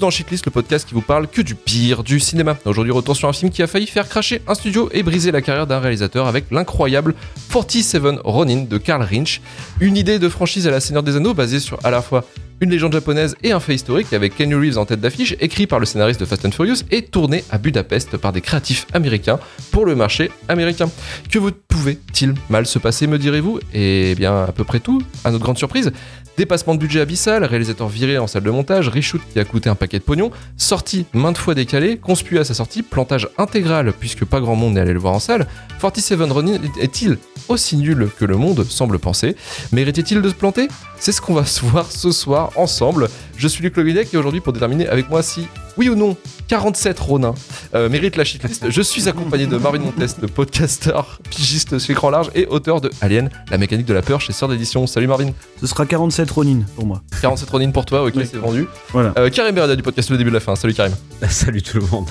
Dans Shitlist, le podcast qui vous parle que du pire du cinéma. Aujourd'hui, retour sur un film qui a failli faire cracher un studio et briser la carrière d'un réalisateur avec l'incroyable 47 Ronin de Karl Rinch. Une idée de franchise à la Seigneur des Anneaux basée sur à la fois une légende japonaise et un fait historique avec Kenny Reeves en tête d'affiche, écrit par le scénariste de Fast and Furious et tourné à Budapest par des créatifs américains pour le marché américain. Que vous pouvait-il mal se passer, me direz-vous? Eh bien, à peu près tout, à notre grande surprise. Dépassement de budget abyssal, réalisateur viré en salle de montage, reshoot qui a coûté un paquet de pognon, sortie maintes fois décalée, conspué à sa sortie, plantage intégral puisque pas grand monde n'est allé le voir en salle. 47 Ronin est-il aussi nul que le monde semble penser Méritait-il de se planter? C'est ce qu'on va se voir ce soir ensemble. Je suis Luc Loguinec et aujourd'hui pour déterminer avec moi si oui ou non, 47 Ronin euh, mérite la shitlist. Je suis accompagné de Marvin Montes, le podcaster, pigiste chez Grand Large et auteur de Alien, la mécanique de la peur chez Sœur d'édition. Salut Marvin. Ce sera 47 Ronin pour moi. 47 Ronin pour toi, ok, Oui. c'est vendu. Voilà. Euh, Karim Berada du podcast Le début de la fin. Salut Karim. Salut tout le monde.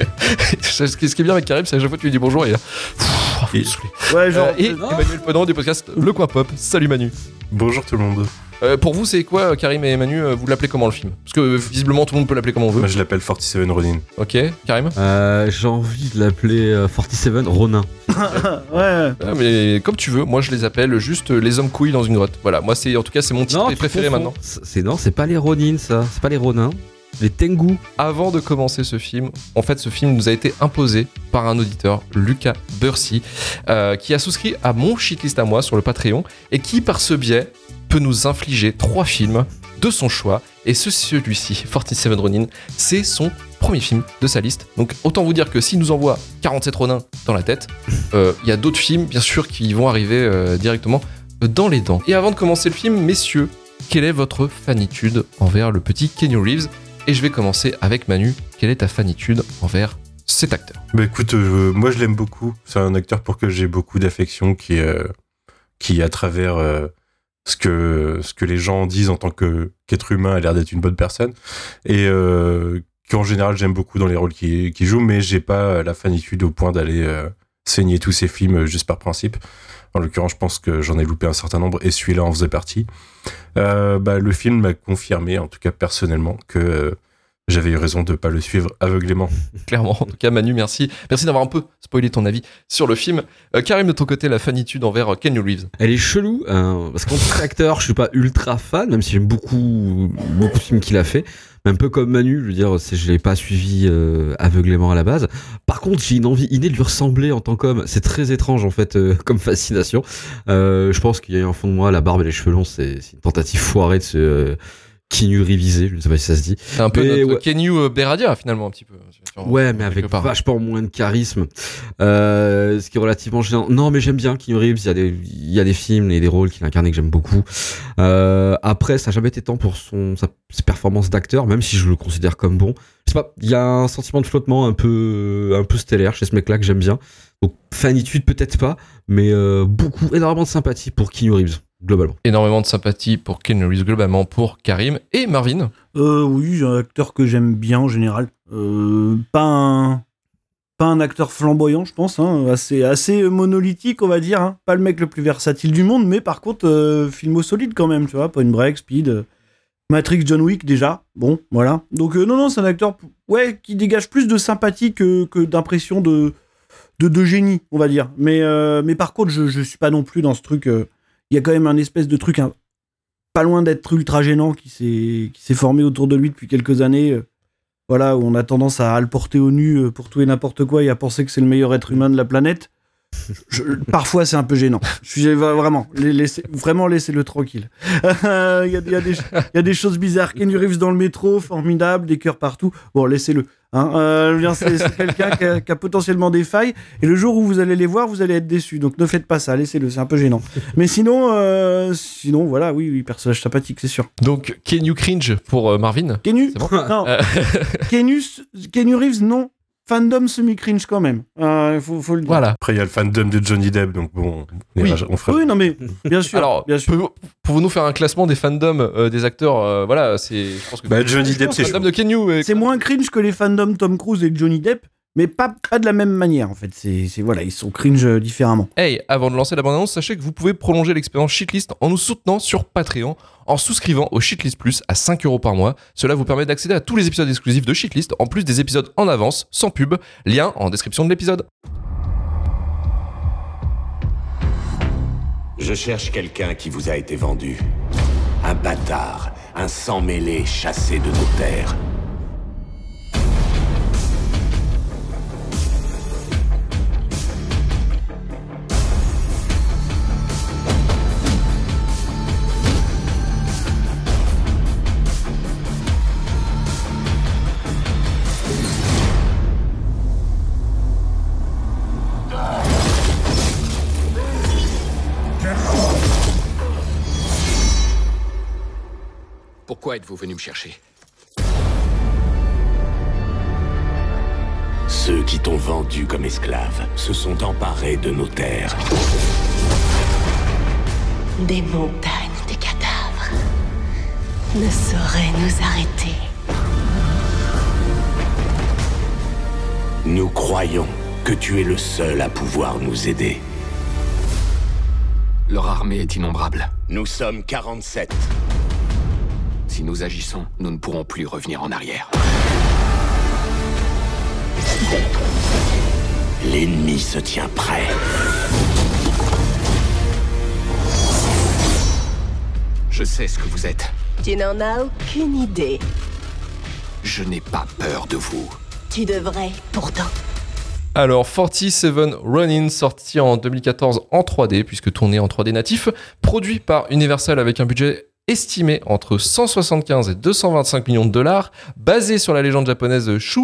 ce qui est bien avec Karim, c'est qu'à chaque fois que tu lui dis bonjour, il Et-. Ouais, genre. Euh, et Emmanuel Pedant du podcast Le Coin Pop. Salut Manu. Bonjour tout le monde. Euh, pour vous, c'est quoi, Karim et Manu euh, Vous l'appelez comment le film? Parce que euh, visiblement, tout le monde peut l'appeler comme on veut. Moi je l'appelle 47 Ronin. Ok, Karim? Euh, J'ai envie de l'appeler euh, 47 Ronin. ouais. Ah, mais comme tu veux, moi je les appelle juste euh, les hommes couilles dans une grotte. Voilà, moi c'est en tout cas c'est mon titre préféré maintenant. C'est non, c'est pas les Ronin ça, c'est pas les Ronins. Les Tengu. Avant de commencer ce film, en fait ce film nous a été imposé par un auditeur, Lucas Bursey, euh, qui a souscrit à mon shitlist à moi sur le Patreon et qui par ce biais peut nous infliger trois films de son choix. Et ce celui-ci, 47 Ronin, c'est son premier film de sa liste. Donc autant vous dire que s'il nous envoie 47 Ronin dans la tête, euh, il y a d'autres films bien sûr qui vont arriver euh, directement dans les dents. Et avant de commencer le film, messieurs, quelle est votre fanitude envers le petit Kenny Reeves? Et je vais commencer avec Manu. Quelle est ta fanitude envers cet acteur? Bah écoute, euh, moi je l'aime beaucoup. C'est un acteur pour que j'ai beaucoup d'affection qui, euh, qui à travers euh, ce, que, ce que les gens disent en tant qu'être humain a l'air d'être une bonne personne. Et qu'en général j'aime beaucoup dans les rôles qu'il joue, mais j'ai pas la fanitude au point d'aller saigner tous ses films juste par principe. En l'occurrence, je pense que j'en ai loupé un certain nombre et celui-là en faisait partie. Euh, bah, le film m'a confirmé, en tout cas personnellement, que euh, j'avais eu raison de pas le suivre aveuglément. Clairement. En tout cas, Manu, merci. Merci d'avoir un peu spoilé ton avis sur le film. Euh, Karim, de ton côté, la fanitude envers Kenny Reeves. Elle est chelou hein, parce qu'en tant qu'acteur, je suis pas ultra fan, même si j'aime beaucoup beaucoup de films qu'il a fait. Un peu comme Manu, je veux dire, je l'ai pas suivi euh, aveuglément à la base. Par contre, j'ai une envie innée de lui ressembler en tant qu'homme. C'est très étrange en fait euh, comme fascination. Euh, je pense qu'il y a un fond de moi, la barbe et les cheveux longs, c'est une tentative foirée de se euh, Keanu réviser. Je ne sais pas si ça se dit. C'est un peu Mais notre ouais. Kenny euh, Beradia, finalement, un petit peu. Ouais, mais avec part. vachement moins de charisme. Euh, ce qui est relativement gênant. Non, mais j'aime bien Keanu Reeves. Il y a des, il y a des films et des rôles qu'il a incarnés que j'aime beaucoup. Euh, après, ça n'a jamais été tant pour son, sa, ses performances d'acteur, même si je le considère comme bon. Je sais pas, il y a un sentiment de flottement un peu, un peu stellaire chez ce mec-là que j'aime bien. Donc, fanitude peut-être pas, mais euh, beaucoup, énormément de sympathie pour Keanu Reeves, globalement. Énormément de sympathie pour Kenny Reeves, globalement, pour Karim et Marvin. Euh, oui, un acteur que j'aime bien en général. Euh, pas un. Pas un acteur flamboyant, je pense, hein, assez, assez monolithique, on va dire. hein. Pas le mec le plus versatile du monde, mais par contre, euh, filmo solide quand même, tu vois. Point Break, Speed, euh, Matrix, John Wick, déjà. Bon, voilà. Donc, euh, non, non, c'est un acteur ouais, qui dégage plus de sympathie que, que d'impression de, de, génie, on va dire. Mais, mais par contre, je, je suis pas non plus dans ce truc. Il y a quand même un espèce de truc un- pas loin d'être ultra gênant qui s'est formé autour de lui depuis quelques années. Voilà, où on a tendance à le porter au nu euh, pour tout et n'importe quoi et à penser que c'est le meilleur être humain de la planète. Je- parfois, c'est un peu gênant. Je suis vraiment, la- laissez- vraiment laissez-le tranquille. Il y, a, y des, il y a des choses bizarres. Kenny Reeves dans le métro, formidable, des cœurs partout. Bon, laissez-le. Hein. Euh, c'est quelqu'un qui, a- qui a potentiellement des failles. Et le jour où vous allez les voir, vous allez être déçus. Donc ne faites pas ça, laissez-le. C'est un peu gênant. Mais sinon, euh, sinon, voilà, oui, oui, personnage sympathique, c'est sûr. Donc, Kenny Cringe pour euh, Marvin. Kenny, C'est bon non, Euh, Reeves, non. Fandom semi-cringe quand même. Il faut, faut le dire. voilà. Après, il y a le fandom de Johnny Depp, donc bon, on, Oui. ira- on fera. Oui, non, mais bien sûr. Alors, bien sûr. pouvez-vous faire un classement des fandoms euh, des acteurs euh, Voilà, c'est. Je pense que. Bah, Johnny Depp, c'est de euh, C'est moins cringe que les fandoms Tom Cruise et Johnny Depp, mais pas, pas de la même manière en fait. C'est c'est- voilà, ils sont cringe différemment. Hey, avant de lancer la bande-annonce, sachez que vous pouvez prolonger l'expérience Shitlist en nous soutenant sur Patreon en souscrivant au Shitlist Plus à 5 euros par mois. Cela vous permet d'accéder à tous les épisodes exclusifs de Shitlist en plus des épisodes en avance, sans pub. Lien en description de l'épisode. Je cherche quelqu'un qui vous a été vendu. Un bâtard, un sang-mêlé chassé de nos terres. Pourquoi êtes-vous venu me chercher Ceux qui t'ont vendu comme esclave se sont emparés de nos terres. Des montagnes de cadavres ne sauraient nous arrêter. Nous croyons que tu es le seul à pouvoir nous aider. Leur armée est innombrable. Nous sommes 47. Si nous agissons, nous ne pourrons plus revenir en arrière. L'ennemi se tient prêt. Je sais ce que vous êtes. Tu n'en as aucune idée. Je n'ai pas peur de vous. Tu devrais, pourtant. Alors, 47 Ronin, sorti en 2014 en 3D, puisque tourné en 3D natif, produit par Universal avec un budget estimé entre 175 et 225 millions de dollars, basé sur la légende japonaise Shu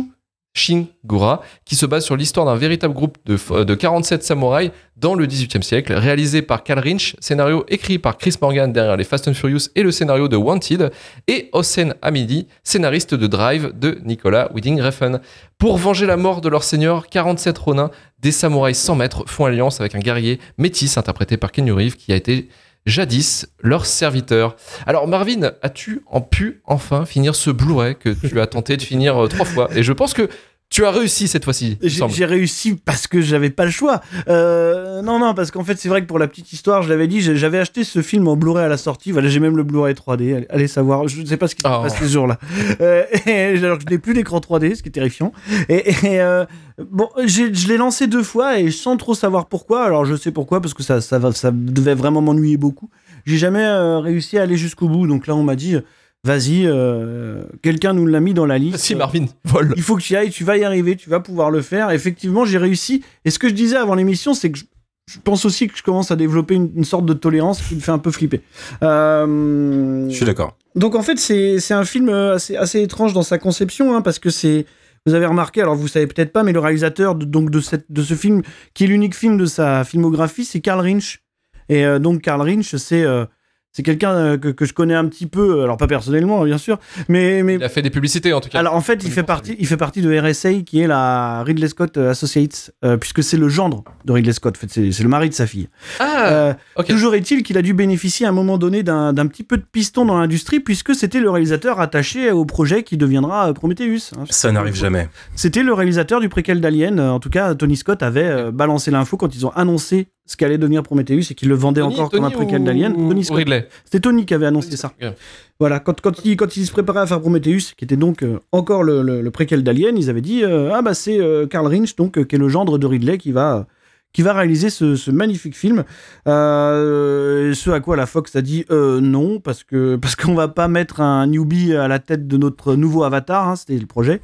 Shingura, qui se base sur l'histoire d'un véritable groupe de, f- de 47 samouraïs dans le 18e siècle, réalisé par Cal Rinch, scénario écrit par Chris Morgan derrière les Fast and Furious et le scénario de Wanted, et Hossein Hamidi, scénariste de Drive de Nicolas Winding Refn. Pour venger la mort de leur seigneur, 47 Ronins, des samouraïs sans maître, font alliance avec un guerrier métis interprété par Kenny Reeves qui a été jadis leur serviteur. Alors Marvin, as-tu en pu enfin finir ce Blu-ray que tu as tenté de finir euh, trois fois? Et je pense que tu as réussi cette fois-ci. J'ai réussi parce que j'avais pas le choix. Euh, non, non, parce qu'en fait, c'est vrai que pour la petite histoire, je l'avais dit, j'avais acheté ce film en Blu-ray à la sortie. Voilà, j'ai même le Blu-ray 3D. Allez, allez savoir, je ne sais pas ce qui se Oh. passe ces jours-là. Euh, alors que je n'ai plus d'écran 3D, ce qui est terrifiant. Et, et, euh, bon, je l'ai lancé deux fois et sans trop savoir pourquoi. Alors, je sais pourquoi, parce que ça, ça, va, ça devait vraiment m'ennuyer beaucoup. J'ai jamais réussi à aller jusqu'au bout. Donc là, on m'a dit, vas-y, euh, quelqu'un nous l'a mis dans la liste. Si Marvin, vol. Il faut que tu y ailles, tu vas y arriver, tu vas pouvoir le faire. Effectivement, j'ai réussi. Et ce que je disais avant l'émission, c'est que je, je pense aussi que je commence à développer une, une sorte de tolérance qui me fait un peu flipper. Euh, Je suis d'accord. donc en fait, c'est c'est un film euh, assez, assez étrange dans sa conception, hein, parce que c'est. Vous avez remarqué, alors vous savez peut-être pas, mais le réalisateur de, donc de, cette, de ce film, qui est l'unique film de sa filmographie, c'est Karl Rinch. Et euh, donc Karl Rinch, c'est euh, c'est quelqu'un euh, que, que je connais un petit peu, alors pas personnellement bien sûr, mais, mais Il a fait des publicités en tout cas. alors en fait, il fait partie, il fait partie de RSA, qui est la Ridley Scott Associates, euh, puisque c'est le gendre de Ridley Scott. En fait, c'est le mari de sa fille. ah, Euh. Toujours est-il qu'il a dû bénéficier à un moment donné d'un petit peu de piston dans l'industrie, puisque c'était le réalisateur attaché au projet qui deviendra euh, Prometheus. hein. Ça n'arrive jamais. C'était le réalisateur du préquel d'Alien. Euh, En tout cas, Tony Scott avait euh, balancé l'info quand ils ont annoncé ce qu'allait devenir Prometheus et qu'il le vendait Tony- encore Tony comme un préquel ou- d'Alien. Tony Scott. C'était Tony qui avait annoncé ça. Voilà, quand, quand, il, quand il se préparait à faire Prometheus, qui était donc euh, encore le, le- le préquel d'Alien, ils avaient dit euh, Ah, bah c'est euh, Karl Rinch, donc, euh, qui est le gendre de Ridley, qui va, qui va réaliser ce, ce magnifique film. Euh, ce à quoi la Fox a dit euh, non, parce que parce qu'on va pas mettre un newbie à la tête de notre nouveau avatar, hein, c'était le projet.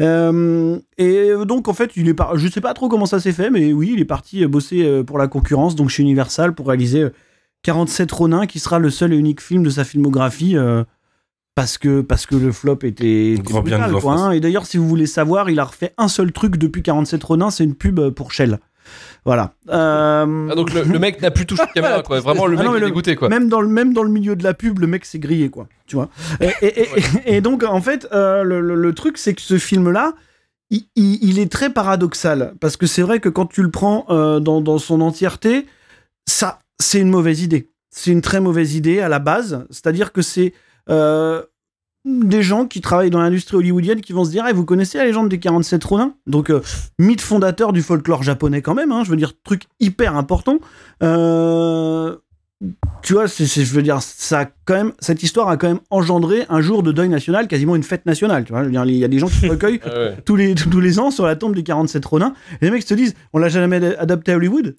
Euh, et donc en fait, il est par... je sais pas trop comment ça s'est fait, mais oui, il est parti euh, bosser euh, pour la concurrence, donc chez Universal, pour réaliser euh, 47 Ronin, qui sera le seul et unique film de sa filmographie. euh, parce que, parce que le flop était, était Grand bien brutal, quoi, hein. Et d'ailleurs, si vous voulez savoir, il a refait un seul truc depuis 47 Ronin, c'est une pub euh, pour Shell. Voilà. Euh, Ah, donc le, le mec n'a plus touché de caméra, quoi. Vraiment, le Ah mec non, est le- dégoûté, quoi. Même dans, le, même dans le milieu de la pub, le mec s'est grillé, quoi. Tu vois. Et, et- et- et donc, en fait, euh, le, truc, c'est que ce film-là, il, il- il est très paradoxal. Parce que c'est vrai que quand tu le prends euh, dans, dans son entièreté, ça, c'est une mauvaise idée. C'est une très mauvaise idée à la base. C'est-à-dire que c'est. Des gens qui travaillent dans l'industrie hollywoodienne qui vont se dire Eh, vous connaissez la légende des 47 Ronin donc euh, mythe fondateur du folklore japonais quand même hein, je veux dire truc hyper important Euh, tu vois c'est, je veux dire ça a quand même cette histoire a quand même engendré un jour de deuil national quasiment une fête nationale tu vois je veux dire il y a des gens qui se recueillent ouais. tous les, tous les ans sur la tombe des 47 Ronins. Et les mecs se disent, on l'a jamais adapté à Hollywood?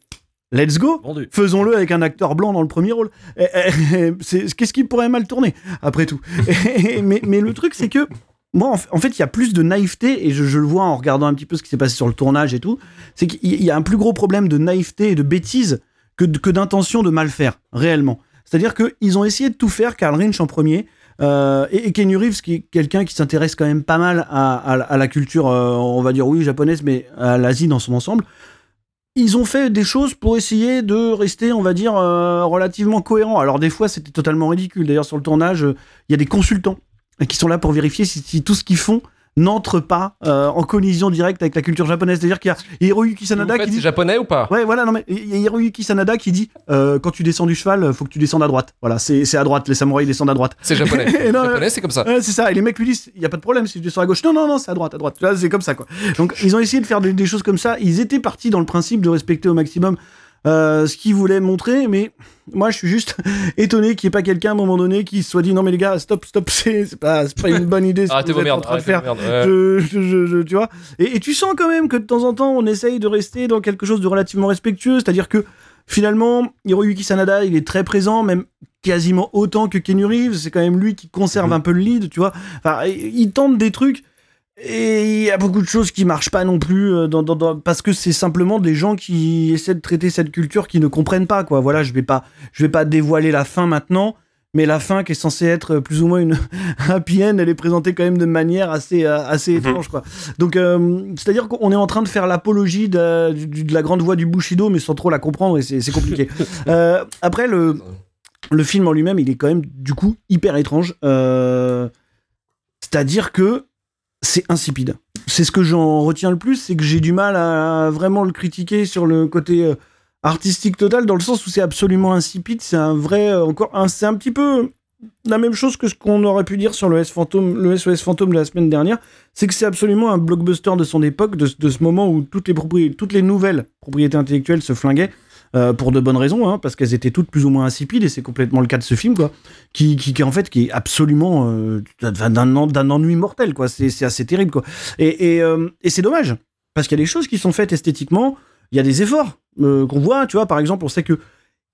Let's go. Faisons-le avec un acteur blanc dans le premier rôle. Eh, eh, c'est- Qu'est-ce qui pourrait mal tourner, après tout mais, mais le truc, c'est que, moi, en, fait, il y a plus de naïveté, et je, je le vois en regardant un petit peu ce qui s'est passé sur le tournage et tout, c'est qu'il y a un plus gros problème de naïveté et de bêtise que, que d'intention de mal faire, réellement. C'est-à-dire qu'ils ont essayé de tout faire, Karl Rinch en premier, euh, et, et Kenny Reeves, qui est quelqu'un qui s'intéresse quand même pas mal à, à- à la culture, euh, on va dire oui, japonaise, mais à l'Asie dans son ensemble. Ils ont fait des choses pour essayer de rester, on va dire, euh, relativement cohérents. Alors des fois, c'était totalement ridicule. D'ailleurs, sur le tournage, euh, il y a des consultants qui sont là pour vérifier si tout ce qu'ils font n'entre pas euh, en collision directe avec la culture japonaise. C'est-à-dire qu'il y a Hiroyuki Sanada qui c'est dit japonais ou pas? Ouais, voilà, non, mais il y a Hiroyuki Sanada qui dit euh, quand tu descends du cheval, faut que tu descendes à droite. Voilà, c'est à droite, les samouraïs descendent à droite. C'est japonais. Non, japonais, c'est comme ça. C'est ça, et les mecs lui disent il y a pas de problème si tu descends à gauche. Non, non, non, c'est à droite, à droite. C'est comme ça, quoi. Donc, ils ont essayé de faire des, des choses comme ça. Ils étaient partis dans le principe de respecter au maximum euh, ce qu'ils voulaient montrer, mais moi, je suis juste étonné qu'il n'y ait pas quelqu'un à un moment donné qui se soit dit non, mais les gars, stop, stop, c'est pas, une bonne idée ce que vous en train de faire. vos merdes. ouais. Je, je- je- je- tu vois et, et tu sens quand même que de temps en temps on essaye de rester dans quelque chose de relativement respectueux c'est à dire que finalement Hiroyuki Sanada il est très présent même quasiment autant que Kenny Reeves c'est quand même lui qui conserve Mhm. un peu le lead tu vois enfin il tente des trucs et il y a beaucoup de choses qui marchent pas non plus euh, dans, dans- dans- parce que c'est simplement des gens qui essaient de traiter cette culture qui ne comprennent pas quoi voilà je vais pas je vais pas dévoiler la fin maintenant mais la fin qui est censée être plus ou moins une happy end elle est présentée quand même de manière assez euh, assez Mhm. étrange quoi donc euh, c'est à dire qu'on est en train de faire l'apologie de, la grande voix du Bushido mais sans trop la comprendre et c'est c'est compliqué Euh, après le le film en lui-même, il est quand même du coup hyper étrange. Euh, C'est-à-dire que c'est insipide. C'est ce que j'en retiens le plus, c'est que j'ai du mal à vraiment le critiquer sur le côté euh, artistique total, dans le sens où c'est absolument insipide. C'est un vrai, euh, encore, c'est un petit peu la même chose que ce qu'on aurait pu dire sur le S le SOS Fantôme de la semaine dernière. C'est que c'est absolument un blockbuster de son époque, de, ce moment où toutes les nouvelles propriétés intellectuelles se flinguaient. Euh, pour de bonnes raisons, hein, parce qu'elles étaient toutes plus ou moins insipides, et c'est complètement le cas de ce film, quoi, qui, qui, qui, en fait, qui est absolument euh, d'un en- d'un ennui mortel, quoi. C'est assez terrible, quoi. Et, et, euh, et c'est dommage, parce qu'il y a des choses qui sont faites esthétiquement, il y a des efforts qu'on voit, tu vois, par exemple, on sait que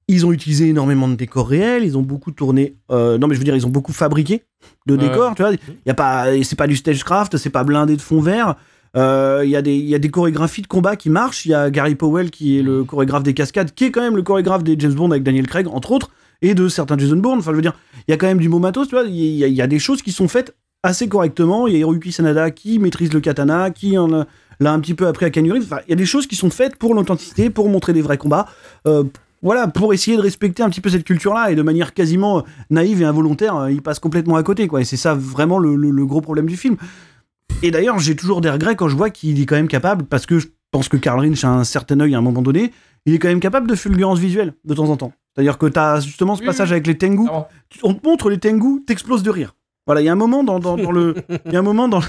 ils ont utilisé énormément de décors réels, ils ont beaucoup tourné, euh, non mais je veux dire, ils ont beaucoup fabriqué de Ouais. décors, tu vois, il y a pas, c'est pas du stagecraft, c'est pas blindé de fond vert, euh, il y, a des- chorégraphies de combat qui marchent. Il y a Gary Powell qui est le chorégraphe des cascades, qui est quand même le chorégraphe des James Bond avec Daniel Craig, entre autres, et de certains Jason Bourne. Enfin, je veux dire, il y a quand même du beau tu vois. Il y, a- des choses qui sont faites assez correctement. Il y a Hiroyuki Sanada qui maîtrise le katana, qui en a, l'a un petit peu appris à Reeves. Enfin, il y a des choses qui sont faites pour l'authenticité, pour montrer des vrais combats. Euh, voilà, pour essayer de respecter un petit peu cette culture-là et de manière quasiment euh, naïve et involontaire, il passe complètement à côté. Et c'est ça vraiment le gros problème du film. Et d'ailleurs, j'ai toujours des regrets quand je vois qu'il est quand même capable, parce que je pense que Karl Rinch a un certain œil à un moment donné, il est quand même capable de fulgurance visuelle de temps en temps. C'est-à-dire que tu as justement ce passage avec les Tengu, on te montre les Tengu, t'exploses de rire. Voilà, il y a un moment dans, dans, dans le. Il y a un moment dans.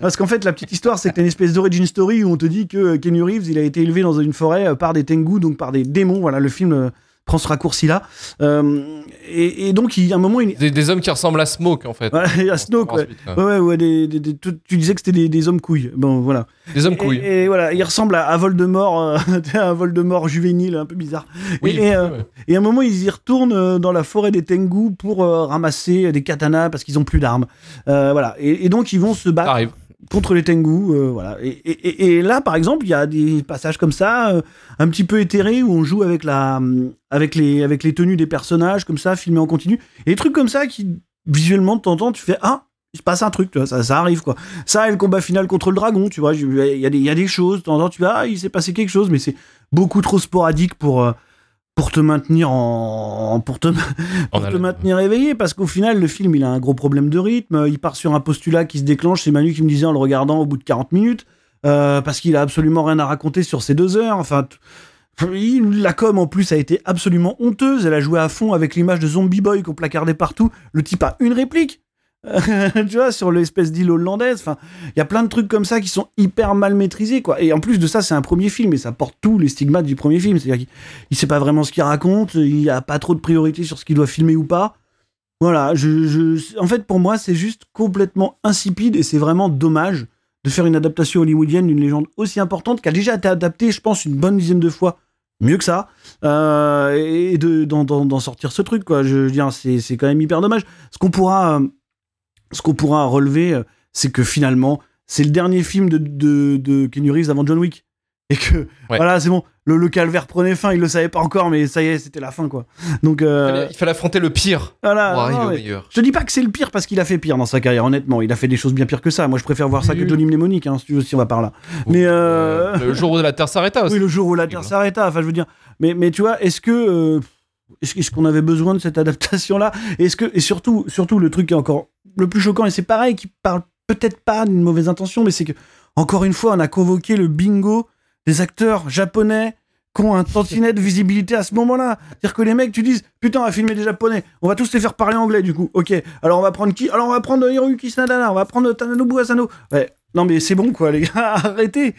Parce qu'en fait, la petite histoire, c'est que t'as une espèce d'origin story où on te dit que euh, Kenny Reeves, il a été élevé dans une forêt euh, par des Tengu, donc par des démons. Voilà, le film euh, prend ce raccourci-là. Euh, et, et donc, il y a un moment, il. Des, des hommes qui ressemblent à Smoke en fait. Y a Snoke, ouais. Ensuite. Ouais, ouais, ouais, des, des- tu, disais que c'était des, des hommes couilles. Bon, voilà. Des hommes couilles. Et, voilà, il ressemble à, à Voldemort, euh, un Voldemort juvénile, un peu bizarre. Oui, et, et, euh, ouais. et à un moment, ils y retournent euh, dans la forêt des Tengu pour ramasser des katanas parce qu'ils ont plus d'armes. Voilà. Et, donc, ils vont se battre. Contre les Tengu. euh, voilà. Et, là, par exemple, il y a des passages comme ça, euh, un petit peu éthérés, où on joue avec, la, hum, avec, les, avec les tenues des personnages, comme ça, filmés en continu. Et des trucs comme ça qui, visuellement, de tu fais Ah, il se passe un truc, ça, ça arrive, quoi. Ça et le combat final contre le dragon, tu vois, il y, a des- il y a des choses, de temps tu vois, ah, il s'est passé quelque chose, mais c'est beaucoup trop sporadique pour. Euh, pour te maintenir en pour te, pour te maintenir éveillé parce qu'au final le film il a un gros problème de rythme. Il part sur un postulat qui se déclenche c'est Manu qui me disait en le regardant au bout de 40 minutes euh, parce qu'il a absolument rien à raconter sur ces deux heures. Enfin la com en plus a été absolument honteuse. Elle a joué à fond avec l'image de Zombie Boy qu'on placardait partout. Le type a une réplique tu vois, sur l'espèce d'île hollandaise. Enfin, il y a plein de trucs comme ça qui sont hyper mal maîtrisés, quoi. Et en plus de ça, c'est un premier film et ça porte tous les stigmates du premier film. C'est-à-dire qu'il il sait pas vraiment ce qu'il raconte, il n'y a pas trop de priorité sur ce qu'il doit filmer ou pas. Voilà, en fait, pour moi, c'est juste complètement insipide et c'est vraiment dommage de faire une adaptation hollywoodienne d'une légende aussi importante qui a déjà été adaptée, je pense, une bonne dizaine de fois. Mieux que ça, euh, et de, d'en, sortir ce truc, quoi. Je veux dire, c'est, c'est quand même hyper dommage. Ce qu'on pourra, euh, ce qu'on pourra relever, euh, c'est que finalement, c'est le dernier film de, de, de Keanu Reeves avant John Wick. Et que, Ouais. voilà, c'est bon, le, le calvaire prenait fin, il le savait pas encore, mais ça y est, c'était la fin, quoi. Donc, euh, Il fallait affronter le pire voilà. pour arriver non, au meilleur. je te dis pas que c'est le pire parce qu'il a fait pire dans sa carrière, honnêtement. Il a fait des choses bien pires que ça. Moi, je préfère voir ça que. Johnny Mnemonic, hein, si tu veux, si on va par là. Mais, euh, Le jour où la Terre s'arrêta aussi. Oui, le jour où la Terre s'arrêta. Enfin, je veux dire. Mais, mais tu vois, est-ce que. euh, est-ce qu'on avait besoin de cette adaptation-là? Est-ce que et surtout, surtout le truc qui est encore le plus choquant et c'est pareil, qui parle peut-être pas d'une mauvaise intention, mais c'est que encore une fois, on a convoqué le bingo des acteurs japonais qui ont un tantinet de visibilité à ce moment-là. C'est-à-dire que les mecs, tu dises, putain, on va filmer des japonais, on va tous les faire parler anglais du coup. Ok, alors on va prendre qui? Alors on va prendre Hiroyuki Sanada, on va prendre Tananobu Asano. Ouais, non mais c'est bon quoi, les gars, arrêtez.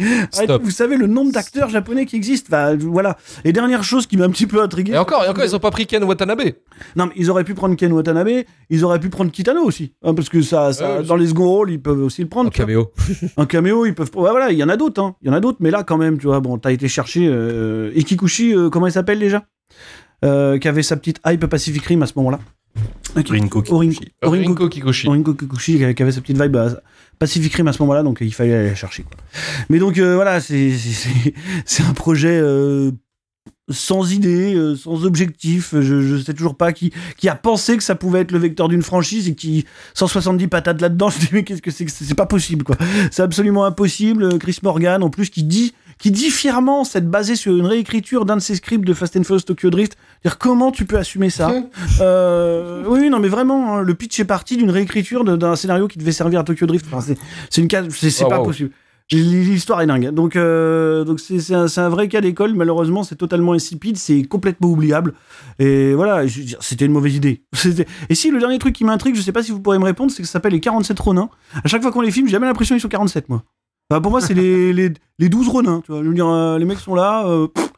Vous savez le nombre d'acteurs japonais qui existent. Voilà. Et dernière chose qui m'a un petit peu intrigué. Et encore, et encore, ils ont pas pris Ken Watanabe. Non, mais ils auraient pu prendre Ken Watanabe, ils auraient pu prendre Kitano aussi. hein, parce que ça, dans les seconds rôles, ils peuvent aussi le prendre. Un caméo. Un caméo, ils peuvent. Ouais, voilà, il y en a d'autres. hein. Il y en a d'autres, mais là, quand même, tu vois, bon, t'as été chercher euh, Ikikushi, euh, comment il s'appelle déjà? Euh, Qui avait sa petite hype Pacific Rim à ce moment-là. Ok. Rinko Orin- Kikuchi. Orinko- Rinko Kikuchi. Orinko Kikuchi qui avait- sa petite vibe à Pacific Rim à ce moment-là, donc il fallait aller la chercher. Quoi. Mais donc euh, voilà, c'est- un projet euh, sans idée, euh, sans objectif. Je, je sais toujours pas qui, qui a pensé que ça pouvait être le vecteur d'une franchise et qui 170 patates là-dedans. Je dis mais qu'est-ce que c'est que c'est? C'est pas possible quoi. C'est absolument impossible. Chris Morgan en plus qui dit qui dit fièrement s'être basé sur une réécriture d'un de ses scripts de Fast and Furious Tokyo Drift. Dire comment tu peux assumer ça euh, oui, non, mais vraiment, hein, le pitch est parti d'une réécriture d'un scénario qui devait servir à Tokyo Drift. Enfin, c'est- une c'est c'est Oh, pas wow. possible. L'histoire est dingue. Donc, euh, donc c'est un, vrai cas d'école. Malheureusement, c'est totalement insipide, c'est complètement oubliable. Et voilà, c'était une mauvaise idée. C'était- Et si le dernier truc qui m'intrigue, je sais pas si vous pourrez me répondre, c'est que ça s'appelle les 47 Ronins. À chaque fois qu'on les filme, j'ai jamais l'impression qu'ils sont 47, moi. Enfin, pour moi, c'est les, les, les 12 Ronins. Tu vois, je veux dire, euh, les mecs sont là. euh, pff.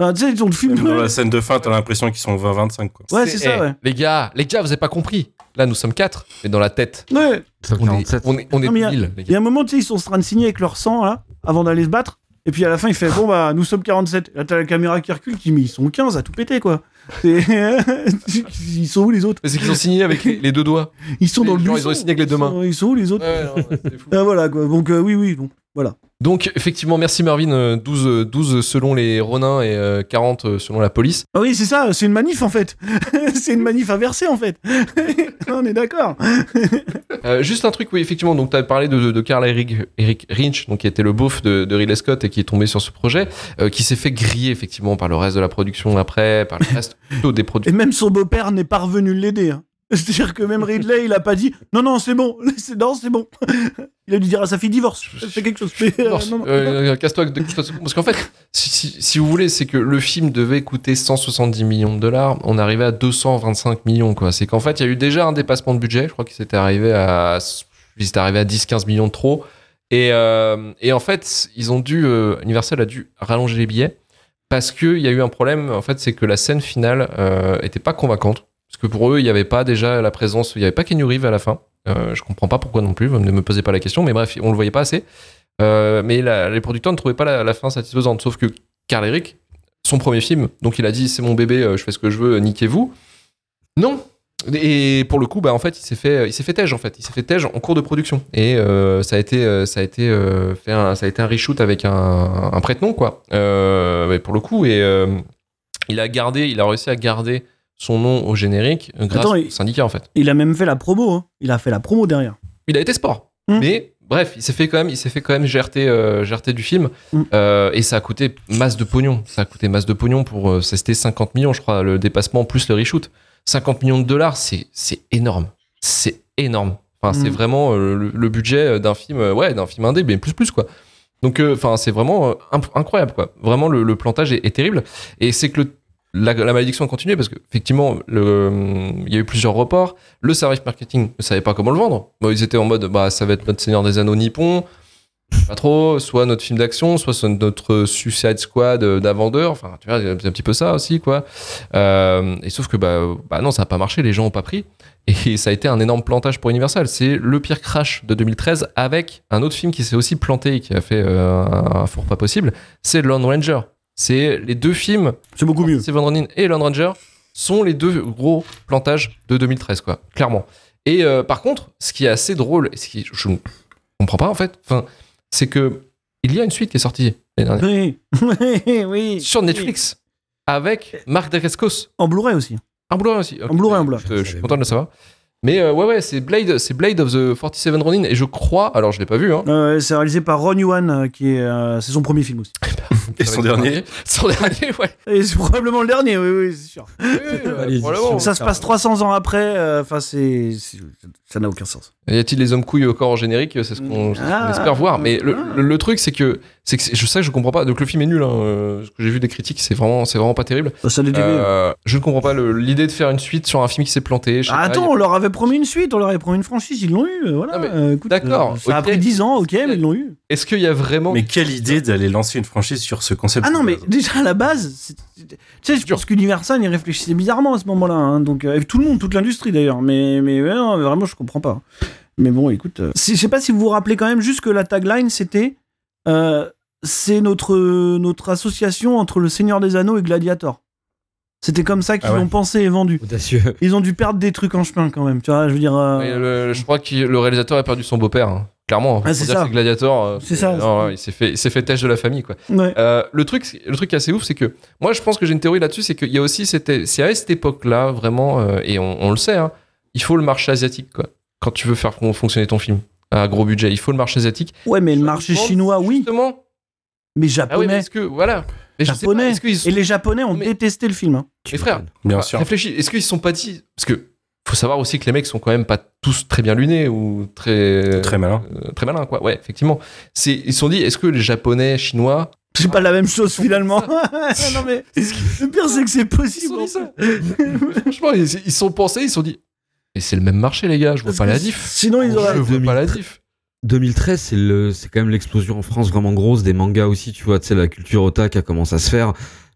Ah, tu sais, ils ont le film. Même dans la scène de fin, t'as l'impression qu'ils sont 20-25, quoi. Ouais, c'est ça, eh, ouais. Les gars, les gars, vous avez pas compris. Là, nous sommes quatre, mais dans la tête, Ouais. on est, 47. on est, on est Non, mais y a- 1000, les Il y gars. a un moment, tu sais, ils sont en train de signer avec leur sang, là, avant d'aller se battre. Et puis à la fin, il fait Bon, bah, nous sommes 47. Là, t'as la caméra qui recule, qui met Ils sont 15 à tout péter, quoi. Ils sont où les autres C'est qu'ils ont signé avec les, deux doigts. Ils sont dans le buisson. ils ont signé avec les deux mains. sont- Ils sont où les autres Ouais, non, fou. Ah, Voilà, quoi. Donc, euh, oui, oui, bon, voilà. Donc, effectivement, merci Marvin. euh, 12, euh, 12 selon les Ronins et euh, 40 euh, selon la police. Ah oui, c'est ça, c'est une manif, en fait. c'est une manif inversée, en fait. On est d'accord. Euh, juste un truc, oui, effectivement. Donc, tu as parlé de, de Carl Eric, Eric Rinch, donc, qui était le beauf de, de Ridley Scott et qui est tombé sur ce projet, euh, qui s'est fait griller, effectivement, par le reste de la production après, par le reste plutôt des Et productions. même son beau-père n'est pas revenu l'aider. hein. C'est-à-dire que même Ridley, il a pas dit non, non, c'est bon, c'est- non, c'est bon. Il a dû dire à sa fille divorce, fais quelque chose. Euh, non. Euh, Casse-toi de- Parce qu'en fait, si, si- si vous voulez, c'est que le film devait coûter 170 millions de dollars. On arrivait à 225 millions, quoi. C'est qu'en fait, il y a eu déjà un dépassement de budget. Je crois qu'il s'était arrivé à, il arrivé à 10-15 millions de trop. Et, euh, et en fait, ils ont dû, euh, Universal a dû rallonger les billets parce qu'il y a eu un problème. En fait, c'est que la scène finale euh, était pas convaincante. Parce que pour eux, il n'y avait pas déjà la présence, il n'y avait pas Kenny Reeves à la fin. Euh, je comprends pas pourquoi non plus, ne me posez pas la question, mais bref, on le voyait pas assez. Euh, mais les producteurs ne trouvaient pas la, fin satisfaisante. Sauf que Carl Eric, son premier film, donc il a dit c'est mon bébé, euh, je fais ce que je veux, niquez-vous. Non. Et pour le coup, bah en fait, il s'est fait, il s'est fait tège en fait, il s'est fait tège en cours de production. Et euh, ça a été, euh, ça a été euh, un, ça a été un reshoot avec un, un prête-nom quoi. Euh, pour le coup, et euh, il a gardé, il a réussi à garder son nom au générique grâce Attends, au syndicat en fait. Il a même fait la promo. hein. Il a fait la promo derrière. Il a été sport. Mm. Mais bref, il s'est fait quand même, il s'est fait quand même GRT, euh, GRT du film. Mm. Euh, et ça a coûté masse de pognon. Ça a coûté masse de pognon pour. euh, C'était 50 millions, je crois, le dépassement plus le reshoot. 50 millions de dollars, c'est c'est énorme. C'est énorme. Enfin, c'est Mm. vraiment euh, le, le budget d'un film, ouais, d'un film indé, mais plus plus quoi. Donc, enfin, c'est vraiment incroyable quoi. Vraiment, le, le plantage est, est terrible. Et c'est que le la, malédiction a continué parce que effectivement, le, il y a eu plusieurs reports. Le service marketing ne savait pas comment le vendre. Ils étaient en mode, bah, ça va être notre Seigneur des Anneaux nippon. Pas trop, soit notre film d'action, soit notre Suicide Squad euh, d'avant-d'heure. Enfin, tu vois, c'est un petit peu ça aussi, quoi. Euh, et sauf que, bah, bah non, ça n'a pas marché, les gens ont pas pris. Et ça a été un énorme plantage pour Universal. C'est le pire crash de 2013 avec un autre film qui s'est aussi planté et qui a fait euh, un, un four pas possible. C'est Lone Ranger. C'est les deux films C'est beaucoup mieux. Steven Ronin et Lone Ranger sont les deux gros plantages de 2013, quoi, clairement. Et euh, par contre, ce qui est assez drôle, et ce qui je ne comprends pas en fait, c'est que il y a une suite qui est sortie l'année dernière, Oui, oui, oui. sur Netflix avec Marc Dacascos. En Blu-ray aussi. En Blu-ray aussi. En Blu-ray, en Blu-ray. Je, je suis content de le savoir. Mais euh, ouais, ouais, c'est Blade, c'est Blade of the 47 Ronin, et je crois, alors je l'ai pas vu, hein. Euh, c'est réalisé par Ron Yuan, euh, qui est, euh, c'est son premier film aussi. Et son dernier Son dernier, ouais. Et c'est probablement le dernier, oui, oui, c'est sûr. Oui. Ça se passe 300 ans après, euh, enfin, c'est, c'est- ça n'a aucun sens. Y a-t-il les hommes couilles au corps en générique C'est ce qu'on Ah. espère voir. Mais le, le- le truc, c'est que, c'est que c'est- je sais que je comprends pas. Donc le film est nul. Hein. euh, Ce que j'ai vu des critiques, c'est vraiment, c'est vraiment pas terrible. Ça. Euh, je ne comprends pas le- l'idée de faire une suite sur un film qui s'est planté. je sais Ah, pas, attends, y a- on leur avait promis une suite, on leur avait promis une franchise, ils l'ont eu, euh, voilà. Mais euh, écoute, d'accord, euh, ça a ok. pris 10 ans, ok, mais ils l'ont eu. Est-ce qu'il y a vraiment Mais quelle idée d'aller lancer une franchise sur ce concept Ah non, mais déjà à la base, tu sais, je pense qu'Universal, ils réfléchissaient bizarrement à ce moment-là, hein, donc euh, tout le monde, toute l'industrie d'ailleurs, mais, mais ouais, non, vraiment, je comprends pas. Mais bon, écoute, euh, si- je sais pas si vous vous rappelez quand même juste que la tagline c'était euh, c'est notre, notre association entre le Seigneur des Anneaux et Gladiator. C'était comme ça qu'ils Ah ouais. ont pensé et vendu. Audacieux. Ils ont dû perdre des trucs en chemin quand même, tu vois, je veux dire. euh, Oui, le- je crois que le réalisateur a perdu son beau-père. hein. Clairement. Ah, c'est ça. que Gladiator. C'est ça, non, ouais, il s'est fait, il fait têche de la famille, quoi. ouais. Euh, le truc, le truc qui est assez ouf, c'est que moi, je pense que j'ai une théorie là-dessus, c'est qu'il y a aussi cette, c'est à cette époque-là vraiment, euh, et on, on le sait, hein, il faut le marché asiatique, quoi. Quand tu veux faire fon- fonctionner ton film à gros budget, il faut le marché asiatique. Ouais, mais le marché chinois, oui, Justement. mais Ah oui, japonais. mais est-ce que voilà. Pas, japonais. sont- Et les japonais ont Mais- détesté le film. hein. Mais frère, Bien sûr. réfléchis. Est-ce qu'ils se sont pas dit parce que faut savoir aussi que les mecs sont quand même pas tous très bien lunés ou très Très malin. euh, très malins, quoi. Ouais, effectivement. C'est ils se sont dit, est-ce que les japonais, chinois, C'est pas la même chose finalement. non mais le pire c'est que c'est ils possible. sont dit ça Franchement, ils ils se sont pensés, ils se sont dit, mais c'est le même marché, les gars. Je vois Parce pas la diff. Sinon ils auraient. Je vois pas la 2013. diff. 2013, c'est le, c'est quand même l'explosion en France vraiment grosse des mangas aussi, tu vois, tu sais, la culture otak a commencé à se faire.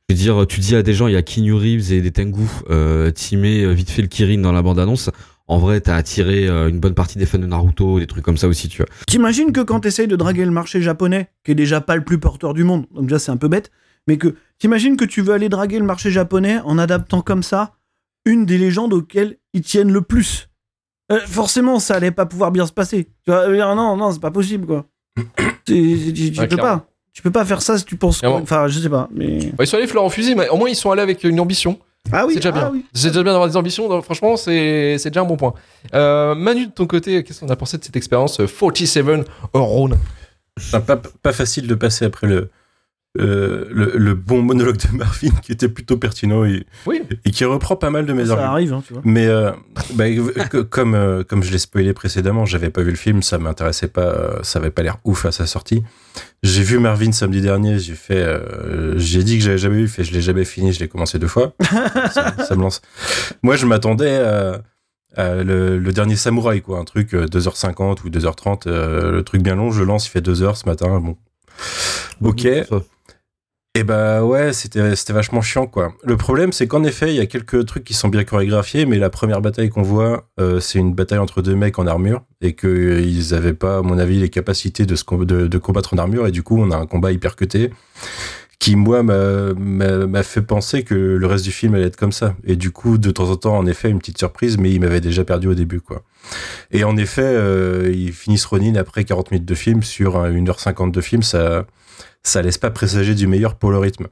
Je veux dire, tu dis à des gens, il y a Keanu Reeves et des Tengu, euh, timé euh, vite fait le Kirin dans la bande-annonce. En vrai, t'as attiré euh, une bonne partie des fans de Naruto, des trucs comme ça aussi, tu vois. T'imagines que quand t'essayes de draguer le marché japonais, qui est déjà pas le plus porteur du monde, donc déjà c'est un peu bête, mais que t'imagines que tu veux aller draguer le marché japonais en adaptant comme ça une des légendes auxquelles ils tiennent le plus. Euh, forcément, ça allait pas pouvoir bien se passer. Tu vas dire non, non, c'est pas possible quoi. Tu tu Ouais, peux clairement. pas. Tu peux pas faire ça si tu penses. Clairement. Enfin, je sais pas, mais. Bah, ils sont allés fleur en fusil, mais au moins ils sont allés avec une ambition. Ah oui, c'est déjà ah bien. oui. C'est déjà bien d'avoir des ambitions. donc, franchement, c'est c'est déjà un bon point. Euh, Manu, de ton côté, qu'est-ce qu'on a pensé de cette expérience euh, 47 Ronin Enfin, pas, pas facile de passer après le, euh, le, le bon monologue de Marvin qui était plutôt pertinent et, Oui. et qui reprend pas mal de mes Ça arguments. arrive, hein, tu vois. Mais euh, bah, que- comme, euh, comme je l'ai spoilé précédemment, j'avais pas vu le film, ça m'intéressait pas, euh, ça avait pas l'air ouf à sa sortie. J'ai vu Marvin samedi dernier, j'ai fait, euh, j'ai dit que j'avais jamais vu, fait, je l'ai jamais fini, je l'ai commencé deux fois. ça, ça me lance. Moi, je m'attendais à, à le, le dernier samouraï, quoi, un truc euh, 2h50 ou 2h30, euh, le truc bien long, je lance, il fait 2h ce matin, bon. Ok. Et bah ouais, c'était vachement chiant quoi. Le problème c'est qu'en effet, il y a quelques trucs qui sont bien chorégraphiés, mais la première bataille qu'on voit, euh, c'est une bataille entre deux mecs en armure et que euh, ils avaient pas, à mon avis, les capacités de, se de, combattre en armure et du coup on a un combat hyper cuté qui moi m'a- fait penser que le reste du film allait être comme ça et du coup de temps en temps en effet une petite surprise, mais il m'avait déjà perdu au début quoi. Et en effet, euh, ils finissent Ronin après 40 minutes de film sur un 1h50 de film, ça ça laisse pas présager du meilleur pour le rythme.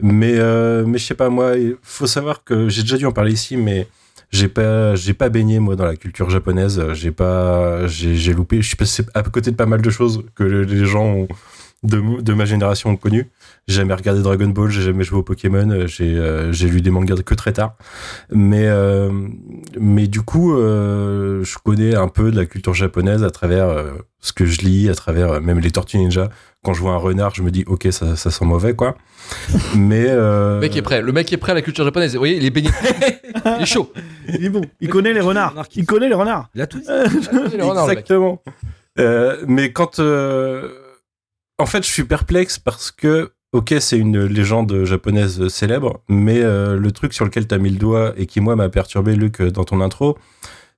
Mais, euh, mais je sais pas, moi, il faut savoir que j'ai déjà dû en parler ici, mais j'ai pas, j'ai pas baigné, moi, dans la culture japonaise. J'ai pas, j'ai, loupé, je suis passé à côté de pas mal de choses que le- les gens ont, de, de ma génération ont connu. J'ai jamais regardé Dragon Ball, j'ai jamais joué au Pokémon, euh, j'ai euh, j'ai lu des mangas que très tard. Mais euh, mais du coup, euh, je connais un peu de la culture japonaise à travers euh, ce que je lis, à travers euh, même les Tortues Ninja. Quand je vois un renard, je me dis ok, ça, ça sent mauvais quoi. Mais euh, Le mec est prêt. Le mec est prêt à la culture japonaise. Vous voyez, il est baigné. il est chaud. Il est bon. Il connaît les renards. Il connaît les renards. Il a tout dit. Il est renard, le mec. Exactement. Euh, mais quand. En fait, je suis perplexe parce que, ok, c'est une légende japonaise célèbre, mais euh, le truc sur lequel tu as mis le doigt et qui, moi, m'a perturbé, Luc, euh, dans ton intro,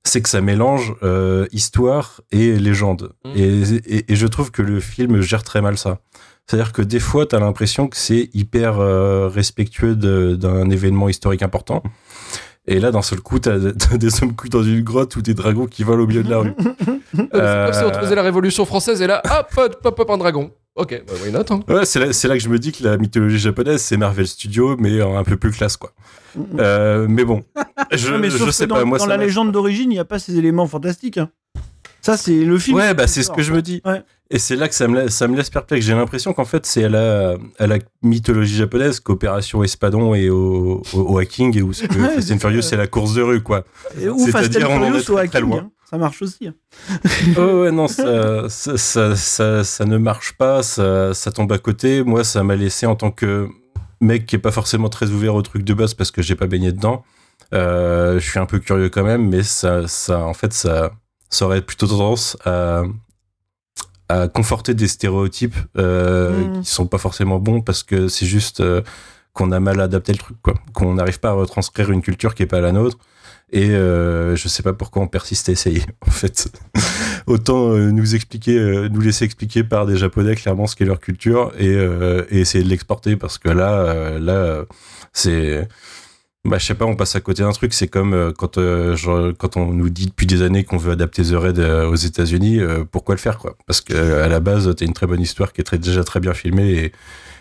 c'est que ça mélange euh, histoire et légende. Mm. Et, et- et je trouve que le film gère très mal ça. C'est-à-dire que des fois, tu as l'impression que c'est hyper euh, respectueux d'un événement historique important. Et là, d'un seul coup, t'as as des hommes cuits dans une grotte ou des dragons qui volent au milieu de la rue. Euh, c'est comme si on faisait la révolution française et là, hop, hop, hop, hop, un dragon. Ok, bah, why not, hein. Ouais, c'est là, c'est là que je me dis que la mythologie japonaise, c'est Marvel Studios, mais un peu plus classe, quoi. Euh, mais bon, je, Ouais, mais je sauf sais dans, pas, moi, dans la m'a- légende d'origine, il n'y a pas ces éléments fantastiques. hein. Ça, c'est le film. Ouais, bah c'est ce que je me dis. Ouais. Et c'est là que ça me, la- ça me laisse perplexe. J'ai l'impression qu'en fait, c'est à la, à la mythologie japonaise qu'Opération Espadon et au, au, au hacking et où ce que Ouais, Fast c'est and Furious, c'est la course de rue, quoi. Et- Ou Fast and C'est-à-dire, on en est Furious très, loin. hein. Ça marche aussi. hein. Oh ouais, non, ça, ça, ça, ça, ça ne marche pas, ça, ça tombe à côté. Moi, ça m'a laissé en tant que mec qui est pas forcément très ouvert au truc de base parce que j'ai pas baigné dedans. Euh, je suis un peu curieux quand même, mais ça, ça, en fait, ça, ça aurait plutôt tendance à, à conforter des stéréotypes euh, Mm. qui sont pas forcément bons parce que c'est juste euh, qu'on a mal adapté le truc, quoi. Qu'on n'arrive pas à retranscrire une culture qui est pas la nôtre. Et euh, je sais pas pourquoi on persiste à essayer, en fait. Autant euh, nous expliquer, euh, nous laisser expliquer par des Japonais clairement ce qu'est leur culture et, euh, essayer de l'exporter parce que là, là, c'est, bah, je sais pas, on passe à côté d'un truc. C'est comme quand, quand on nous dit depuis des années qu'on veut adapter The Raid aux États-Unis, pourquoi le faire, quoi? Parce que à la base, t'as une très bonne histoire qui est déjà très bien filmée et,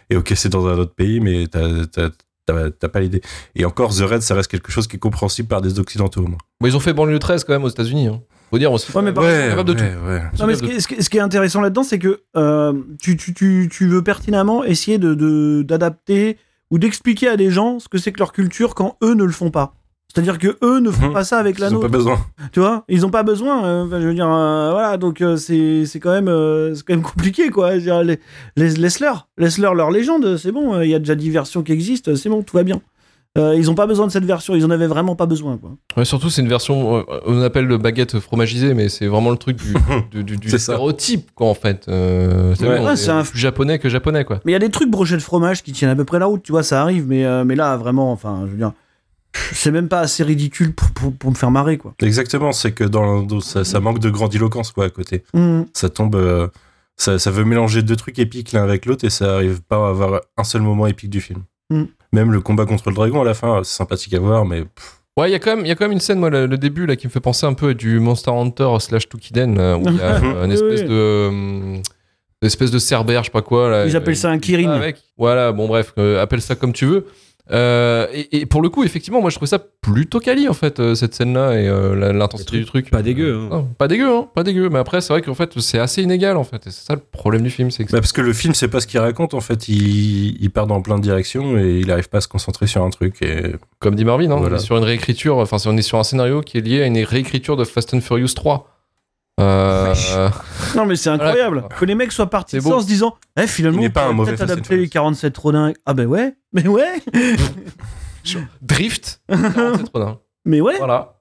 et ok, c'est dans un autre pays, mais t'as, t'as, pas l'idée. Et encore, The Raid, ça reste quelque chose qui est compréhensible par des Occidentaux au moins. Bon, ils ont fait banlieue 13 quand même aux États-Unis. Hein. Faut dire aussi. Ouais, mais par- de tout. ouais. Non, mais ce de qui, est, ce qui est- intéressant là-dedans, c'est que euh, tu, tu, tu, tu veux pertinemment essayer de- de d'adapter ou d'expliquer à des gens ce que c'est que leur culture quand eux ne le font pas. C'est-à-dire que eux ne font Mhm. pas ça avec la Ils ont pas besoin. Tu vois, ils ont pas besoin. euh, enfin, je veux dire, euh, voilà, donc euh, c'est c'est quand même euh, c'est quand même compliqué quoi. Je veux dire, les- laisse- Laisse-leur, laisse-leur leur légende. C'est bon, euh, il y a déjà 10 versions qui existent. C'est bon, tout va bien. Euh, ils ont pas besoin de cette version. Ils en avaient vraiment pas besoin quoi. Ouais, surtout, c'est une version, euh, on appelle le baguette fromagisée, mais c'est vraiment le truc du, du, stéréotype, quoi, en fait. Euh, c'est Ouais. bon, Ouais, un- plus japonais que japonais, quoi. Mais il y a des trucs brochets de fromage qui tiennent à peu près la route, tu vois, ça arrive, mais, euh, mais là, vraiment, enfin, je veux dire, c'est même pas assez ridicule pour, pour, pour me faire marrer, quoi. Exactement, c'est que dans, dans- ça, ça manque de grandiloquence quoi à côté. Mhm. Ça tombe, euh, ça, ça veut mélanger deux trucs épiques l'un avec l'autre et ça arrive pas à avoir un seul moment épique du film. Mm. Même le combat contre le dragon à la fin, c'est sympathique à voir, mais pff, Ouais, il y a quand même, il y a quand même une scène, moi, le, le début, là, qui me fait penser un peu à du Monster Hunter slash Tukiden, là, où il y a euh, une espèce oui. de, euh, une espèce de cerbère, je sais pas quoi. Là, Ils appellent ça un Kirin. Avec. Voilà, bon, bref, euh, appelle ça comme tu veux. Euh, et, et pour le coup, effectivement, moi je trouve ça plutôt quali en fait, euh, cette scène-là et euh, la- l'intensité du truc. pas dégueu, hein. Non, pas dégueu, hein, pas dégueu. Mais après, c'est vrai qu'en fait, c'est assez inégal en fait. Et c'est ça le problème du film, c'est que bah, parce que le film c'est pas ce qu'il raconte en fait, il, il part dans plein de directions et il arrive pas à se concentrer sur un truc. Et comme dit Marvin, hein, Voilà. on est sur une réécriture, enfin, on est sur un scénario qui est lié à une réécriture de Fast and Furious 3. Euh, Non, mais c'est incroyable Voilà. que les mecs soient partis de ça en se disant, eh, finalement, Il n'est on pas un peut-être adapter les Furious. 47 Rodin. Ah, ben ouais, mais ouais, Drift, 47 Ronin. mais ouais, Voilà.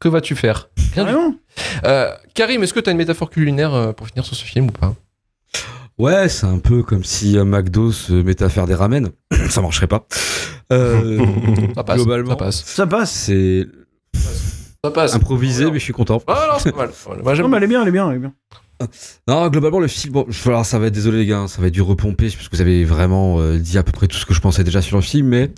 Que vas-tu faire? Rien vraiment. Euh, Karim, est-ce que tu as une métaphore culinaire euh, pour finir sur ce film ou pas? Ouais, c'est un peu comme si euh, McDo se mettait à faire des ramen. ça marcherait pas. Euh, Ça passe. Globalement, Ça passe. Ça passe. c'est Ça passe. improvisé, mais je suis content. Ah non, c'est pas mal. Voilà. Moi, j'aime Non, mais elle est bien, elle est bien, elle est bien. Non, globalement, le film, bon, alors, ça va être désolé les gars, hein, ça va être du repompé, parce que vous avez vraiment euh, dit à peu près tout ce que je pensais déjà sur le film, mais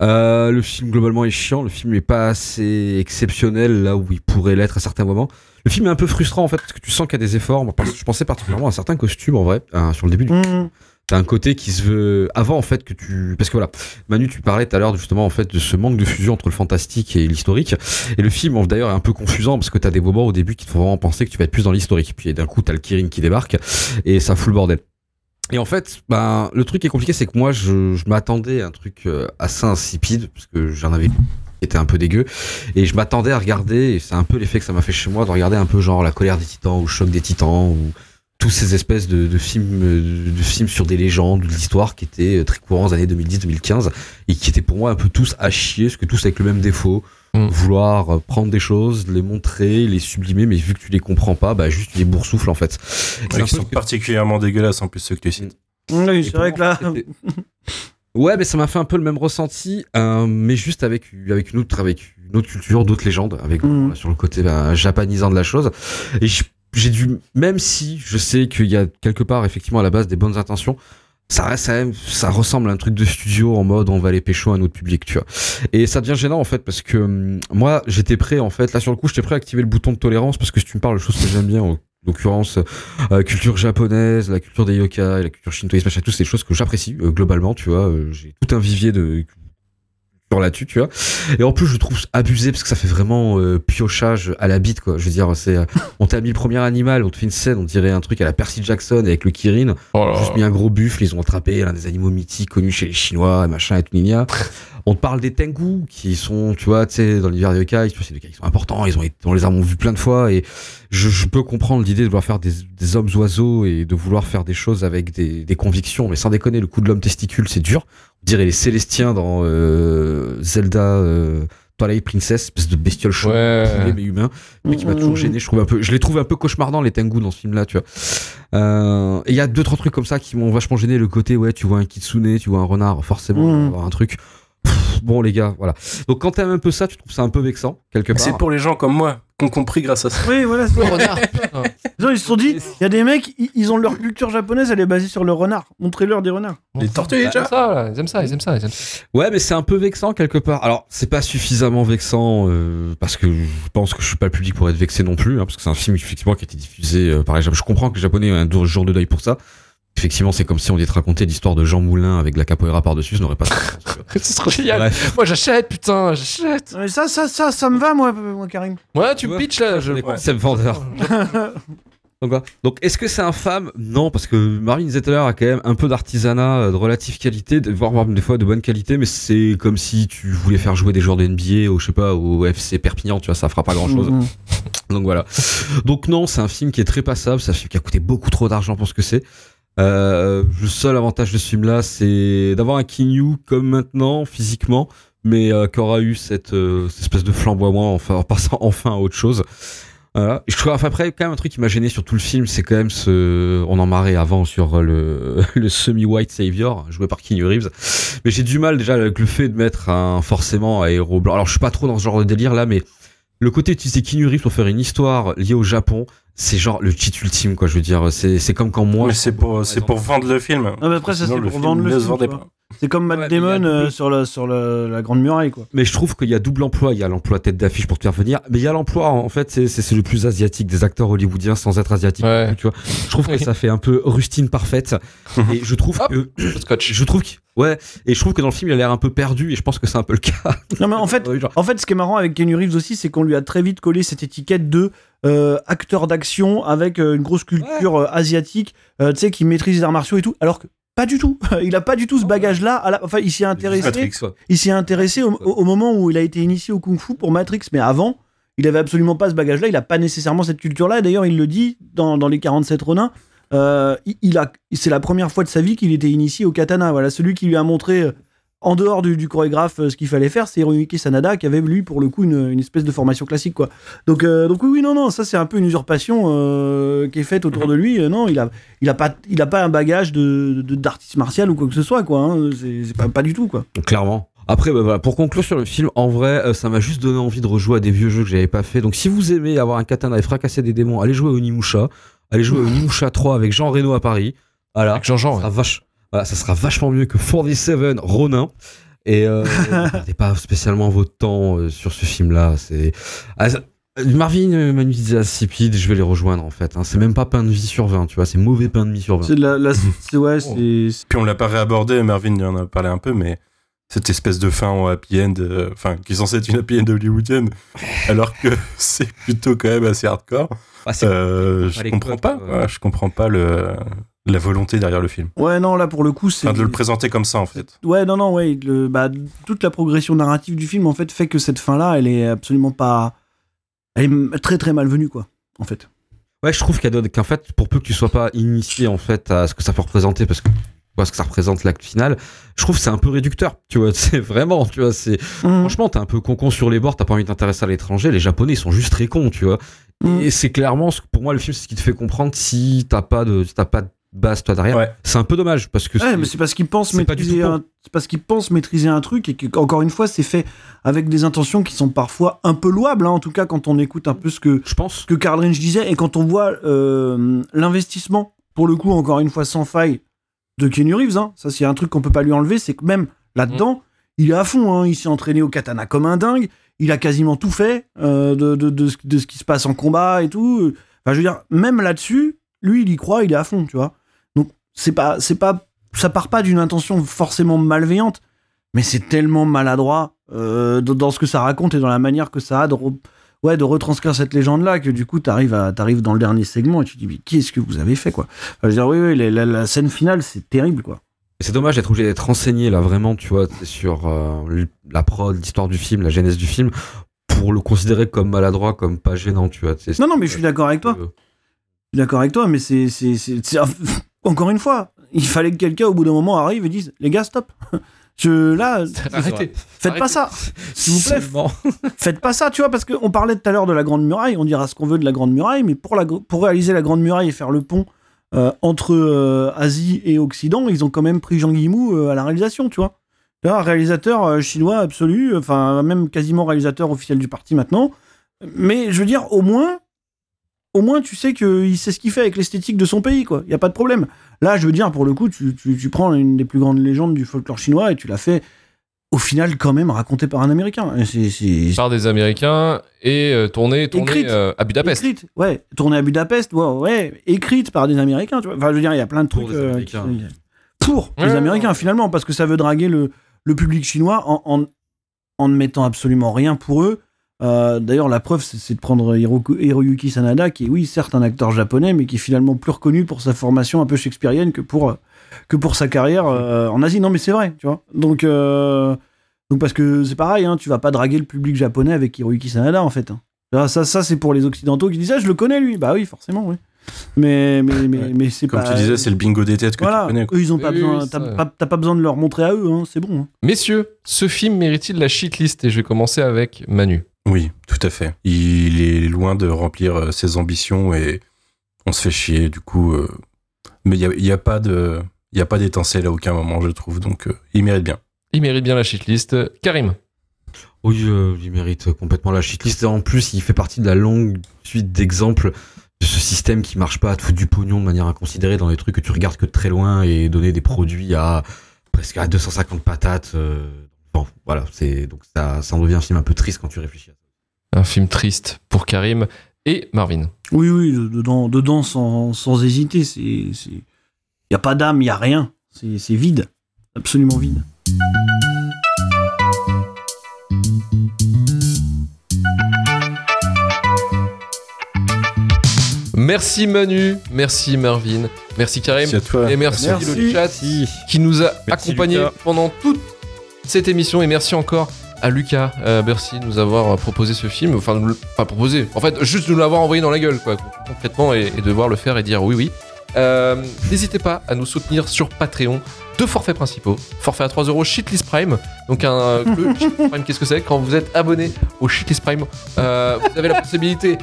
euh, le film globalement est chiant, le film n'est pas assez exceptionnel là où il pourrait l'être à certains moments. Le film est un peu frustrant en fait, parce que tu sens qu'il y a des efforts. Moi, je pensais particulièrement à certains costumes en vrai, hein, sur le début du Mhm. T'as un côté qui se veut avant en fait que tu parce que voilà Manu tu parlais tout à l'heure justement en fait de ce manque de fusion entre le fantastique et l'historique. Et le film d'ailleurs est un peu confusant parce que t'as des moments au début qui te font vraiment penser que tu vas être plus dans l'historique. Puis d'un coup t'as le Kirin qui débarque et ça fout le bordel. Et en fait, ben, le truc qui est compliqué, c'est que moi, je, m'attendais à un truc euh, assez insipide, parce que j'en avais était un peu dégueu, et je m'attendais à regarder, et c'est un peu l'effet que ça m'a fait chez moi, de regarder un peu genre La colère des titans, ou Choc des titans, ou tous ces espèces de, de films euh, de films sur des légendes, de l'histoire qui étaient euh, très courants années 2010-2015, et qui étaient pour moi un peu tous à chier, parce que tous avec le même défaut, Mm. vouloir euh, prendre des choses, les montrer, les sublimer, mais vu que tu les comprends pas, bah juste tu les boursoufles en fait. Ouais, peu sont que- particulièrement dégueulasses en plus ceux que tu cites. Oui, Et c'est vrai que là. Ouais, mais ça m'a fait un peu le même ressenti, euh, mais juste avec avec une autre avec une autre culture, d'autres légendes, avec voilà, sur le côté ben, japanisant de la chose. Et je- j'ai dû, même si je sais qu'il y a quelque part effectivement à la base des bonnes intentions, ça reste même, ça ressemble à un truc de studio en mode on va aller pécho un autre public, tu vois. Et ça devient gênant en fait parce que hum, moi j'étais prêt en fait, là sur le coup j'étais prêt à activer le bouton de tolérance parce que si tu me parles de choses que j'aime bien, en l'occurrence euh, culture japonaise, la culture des yokai, la culture shintoïsme, machin, tout c'est des choses que j'apprécie euh, globalement, tu vois. euh, J'ai tout un vivier de là-dessus, tu vois. Et en plus je trouve abusé parce que ça fait vraiment euh, piochage à la bite, quoi. Je veux dire, c'est euh, on t'a mis le premier animal, on te fait une scène, on dirait un truc à la Percy Jackson avec le Kirin. Oh là Juste mis un gros buffle, ils ont attrapé l'un des animaux mythiques connus chez les Chinois, machin et tout. On te parle des Tengu, qui sont, tu vois, tu sais, dans l'univers des yokai, c'est des yokai qui sont importants, ils ont été, on les a vus plein de fois, et je, je peux comprendre l'idée de vouloir faire des, des hommes oiseaux et de vouloir faire des choses avec des, des convictions, mais sans déconner, le coup de l'homme testicule, c'est dur. On dirait les Célestiens dans euh, Zelda euh, Twilight Princess, espèce de bestiole chaude, Ouais. mais humain, mais qui m'a toujours gêné. Je trouve un peu, je les trouve un peu cauchemardants les Tengu dans ce film-là, tu vois. Euh, et il y a deux trois trucs comme ça qui m'ont vachement gêné. Le côté, ouais, tu vois un kitsune, tu vois un renard, forcément, avoir un truc. Pff, bon les gars, voilà. Donc quand t'aimes un peu ça, tu trouves ça un peu vexant quelque part. C'est pour les gens comme moi qui ont compris grâce à ça. Oui, voilà. c'est- Le renard. Genre, ils se sont dit, il y a des mecs, ils, ils ont leur culture japonaise, elle est basée sur le renard. Montrez-leur des renards. Les tortues, Ils déjà. aiment ça, là. Ils aiment ça, ils aiment ça, ils aiment ça. Ouais, mais c'est un peu vexant quelque part. Alors, c'est pas suffisamment vexant euh, parce que je pense que je suis pas le public pour être vexé non plus, hein, parce que c'est un film effectivement qui a été diffusé euh, par les Japonais. Je comprends que les Japonais aient un jour de deuil pour ça. Effectivement, c'est comme si on était raconté l'histoire de Jean Moulin avec de la capoeira par-dessus, ça n'aurait pas. C'est trop génial. Bref. Moi, j'achète, putain, j'achète. Mais ça, ça, ça, ça me va, moi, moi Karim. Ouais, tu Ouais. me pitches là. Je... Les concepts vendeurs. Donc, voilà. Donc, est-ce que c'est infâme? Non, parce que Marvin Zettler a quand même un peu d'artisanat euh, de relative qualité, de- voire même des fois de bonne qualité, mais c'est comme si tu voulais faire jouer des joueurs de NBA au, je sais pas, au FC Perpignan, tu vois, ça fera pas grand chose. Mhm. Donc voilà. Donc non, c'est un film qui est très passable, c'est un film qui a coûté beaucoup trop d'argent pour ce que c'est. Euh, le seul avantage de ce film-là, c'est d'avoir un Kinyu comme maintenant, physiquement, mais euh, qui aura eu cette, euh, espèce de flamboiement enfin, en passant enfin à autre chose. Je trouve, après, quand même, un truc qui m'a gêné sur tout le film, c'est quand même ce. On en marrait avant sur le, le semi-white savior, joué par Keanu Reeves. Mais j'ai du mal déjà avec le fait de mettre un forcément un héros blanc. Alors, je suis pas trop dans ce genre de délire là, mais le côté d'utiliser Keanu Reeves pour faire une histoire liée au Japon, c'est genre le cheat ultime, quoi. Je veux dire, c'est c'est comme quand moi. Mais c'est pour, c'est pour vendre le film. Non, mais après, ça, c'est pour film vendre le ne se film, C'est comme Matt Ouais, a Damon euh, double- sur, la, sur la, la Grande Muraille, quoi. Mais je trouve qu'il y a double emploi. Il y a l'emploi tête d'affiche pour te faire venir, mais il y a l'emploi, en fait, c'est le plus asiatique des acteurs hollywoodiens sans être asiatique. Ouais. Tu vois, je trouve que ça fait un peu rustine parfaite. et je trouve Hop. que, Scotch. je trouve que, ouais, et je trouve que dans le film, il a l'air un peu perdu, et je pense que c'est un peu le cas. Non, mais en fait, genre, En fait, ce qui est marrant avec Keanu Reeves aussi, c'est qu'on lui a très vite collé cette étiquette de euh, acteur d'action avec euh, une grosse culture asiatique, euh, tu sais, qui maîtrise les arts martiaux et tout, alors que pas du tout. il a pas du tout ce bagage-là. la- Enfin, il s'y est intéressé. Matrix. Il s'y est intéressé au, moment où il a été initié au kung-fu pour Matrix, mais avant, il avait absolument pas ce bagage-là. Il a pas nécessairement cette culture-là. D'ailleurs, il le dit dans, dans les 47 Ronins. euh, il, il a, c'est la première fois de sa vie qu'il était initié au katana. Voilà, celui qui lui a montré euh, en dehors du, du chorégraphe euh, ce qu'il fallait faire, c'est Hiroyuki Sanada qui avait lui pour le coup une, une espèce de formation classique quoi. Donc euh, donc oui oui non non ça c'est un peu une usurpation euh, qui est faite autour de lui. Euh, non il a il a pas il a pas un bagage de de- d'artiste martial ou quoi que ce soit quoi. hein. C'est pas pas du tout quoi. Clairement. Après, bah, voilà, pour conclure sur le film, en vrai, euh, ça m'a juste donné envie de rejouer à des vieux jeux que j'avais pas fait. Donc, si vous aimez avoir un katana et fracasser des démons, allez jouer au Onimusha. Allez jouer au Onimusha 3 avec Jean Reno à Paris. Voilà. Avec Jean-Jean. Ça vache... voilà, ça sera vachement mieux que 47 Ronin. Et euh, ne perdez pas spécialement votre temps euh, sur ce film-là. C'est Ah, Marvin Manu disait insipide, je vais les rejoindre en fait. hein. C'est même pas pain de vie sur 20, tu vois. C'est mauvais pain de mie sur 20. C'est de la, la- c'est ouais c'est c'est- Puis on l'a pas réabordé, Mervyn en a parlé un peu, mais cette espèce de fin en happy end, euh, enfin, qui est censée être une happy end hollywoodienne, alors que c'est plutôt quand même assez hardcore. Ah, c'est- Euh, je comprends codes, pas, euh. ouais, je comprends pas le, la volonté derrière le film. Ouais, non, là, pour le coup, c'est. Enfin, de le présenter comme ça, en fait. Ouais, non, non, ouais. le- bah, toute la progression narrative du film, en fait, fait que cette fin-là, elle est absolument pas. Elle est très, très malvenue, quoi, en fait. Ouais, je trouve qu'elle donne- qu'en fait, pour peu que tu sois pas initié en fait à ce que ça peut représenter, parce que tu vois ce que ça représente l'acte final, je trouve que c'est un peu réducteur. Tu vois, c'est vraiment, tu vois, c'est Mhm. franchement, t'es un peu concon sur les bords, t'as pas envie de t'intéresser à l'étranger. Les Japonais, ils sont juste très cons, tu vois. Mhm. Et c'est clairement, ce que- pour moi, le film, c'est ce qui te fait comprendre si t'as pas de, si t'as pas de base toi derrière. Ouais. C'est un peu dommage parce que Ouais, c'est- mais c'est parce qu'ils pensent maîtriser un... c'est parce qu'ils pensent maîtriser un truc et que, encore une fois, c'est fait avec des intentions qui sont parfois un peu louables, hein, en tout cas, quand on écoute un peu ce que, je pense. que Karl Range disait et quand on voit euh, l'investissement, pour le coup, encore une fois, sans faille, de Keanu Reeves, hein, ça, c'est un truc qu'on peut pas lui enlever, c'est que même là-dedans, il est à fond, hein, il s'est entraîné au katana comme un dingue, il a quasiment tout fait euh, de, de, de, ce- de ce qui se passe en combat et tout. Enfin, je veux dire, même là-dessus, lui, il y croit, il est à fond, tu vois. C'est pas, c'est pas, ça part pas d'une intention forcément malveillante, mais c'est tellement maladroit euh, dans, ce que ça raconte et dans la manière que ça a de, re- ouais, de retranscrire cette légende-là que du coup, t'arrives à, t'arrives dans le dernier segment et tu te dis, mais qu'est-ce que vous avez fait, quoi? Enfin, je veux dire, oui, oui, la, la- la scène finale, c'est terrible, quoi. C'est dommage d'être obligé d'être renseigné là vraiment, tu vois, sur euh, la prod, l'histoire du film, la genèse du film, pour le considérer comme maladroit, comme pas gênant, tu vois. Non, non, mais je suis d'accord avec toi. Je suis d'accord avec toi, mais c'est- encore une fois, il fallait que quelqu'un au bout d'un moment arrive et dise, les gars, stop. Je, là, Arrêtez. faites pas ça. S'il vous plaît, seulement. faites pas ça, tu vois, parce qu'on parlait tout à l'heure de la Grande Muraille, on dira ce qu'on veut de la Grande Muraille, mais pour, la, pour réaliser la Grande Muraille et faire le pont euh, entre euh, Asie et Occident, ils ont quand même pris Jean Guillemot euh, à la réalisation, tu vois. Tu vois, réalisateur euh, chinois absolu, enfin, même quasiment réalisateur officiel du parti maintenant. Mais je veux dire, au moins, au moins, tu sais qu'il sait ce qu'il fait avec l'esthétique de son pays, quoi. Il n'y a pas de problème. Là, je veux dire, pour le coup, tu, tu, tu prends une des plus grandes légendes du folklore chinois et tu l'as fait, au final, quand même, raconté par un Américain. C'est, Par des Américains et euh, tourné, tourné Écrite. euh, à Budapest. Écrite, ouais. Tournée à Budapest, ouais, ouais. Écrite par des Américains, tu vois. Enfin, je veux dire, il y a plein de Pour trucs. des euh, Américains. qui- Pour Ouais, les ouais, Américains, ouais. finalement, parce que ça veut draguer le, le public chinois en, en, en ne mettant absolument rien pour eux. Euh, D'ailleurs, la preuve, c'est de prendre Hiroku- Hiroyuki Sanada, qui est, oui, certes, un acteur japonais, mais qui est finalement plus reconnu pour sa formation un peu shakespearienne que pour, euh, que pour sa carrière euh, en Asie. Non, mais c'est vrai, tu vois. Donc, euh, donc parce que c'est pareil, hein, tu vas pas draguer le public japonais avec Hiroyuki Sanada, en fait. hein. Ah, Ça, ça c'est pour les Occidentaux qui disent Ah, je le connais, lui. Bah oui, forcément, oui. Mais, mais, mais, Ouais. mais c'est Comme pas. tu disais, c'est le bingo des têtes que voilà, tu connais. quoi. eux, ils ont pas Oui, besoin. oui, T'as ça. pas, t'as pas besoin de leur montrer à eux, hein, c'est bon. hein. Messieurs, ce film mérite-t-il la shitlist? Et je vais commencer avec Manu. Oui, tout à fait. Il est loin de remplir euh, ses ambitions et on se fait chier, du coup. euh, Mais il n'y a, il y a pas de. Il y a pas d'étincelle à aucun moment, je trouve, donc euh, il mérite bien. Il mérite bien la shitlist. Karim. Oui, euh, il mérite complètement la shitlist. En plus, il fait partie de la longue suite d'exemples de ce système qui marche pas à te foutre du pognon de manière inconsidérée dans des trucs que tu regardes que de très loin et donner des produits à presque à 250 patates. euh, Bon, voilà, c'est donc ça, ça en devient un film un peu triste quand tu réfléchis à ça. Un film triste pour Karim et Marvin. Oui, oui, de- dedans, dedans sans, sans hésiter. C'est, il y a pas d'âme, il y a rien. C'est, c'est vide, absolument vide. Merci Manu, merci Marvin, merci Karim. Merci à toi. Et merci, Merci. le chat qui nous a Merci, accompagnés Lucas. pendant toute cette émission. Et merci encore à Lucas euh, Bercy de nous avoir proposé ce film. Enfin, nous pas proposé. En fait, juste de nous l'avoir envoyé dans la gueule, quoi, concrètement, et, et de devoir le faire et dire oui, oui. Euh, N'hésitez pas à nous soutenir sur Patreon. Deux forfaits principaux. Forfait à 3 euros, Shitlist Prime. Donc, un, le Shitlist Prime, qu'est-ce que c'est? Quand vous êtes abonné au Shitlist Prime, euh, vous avez la possibilité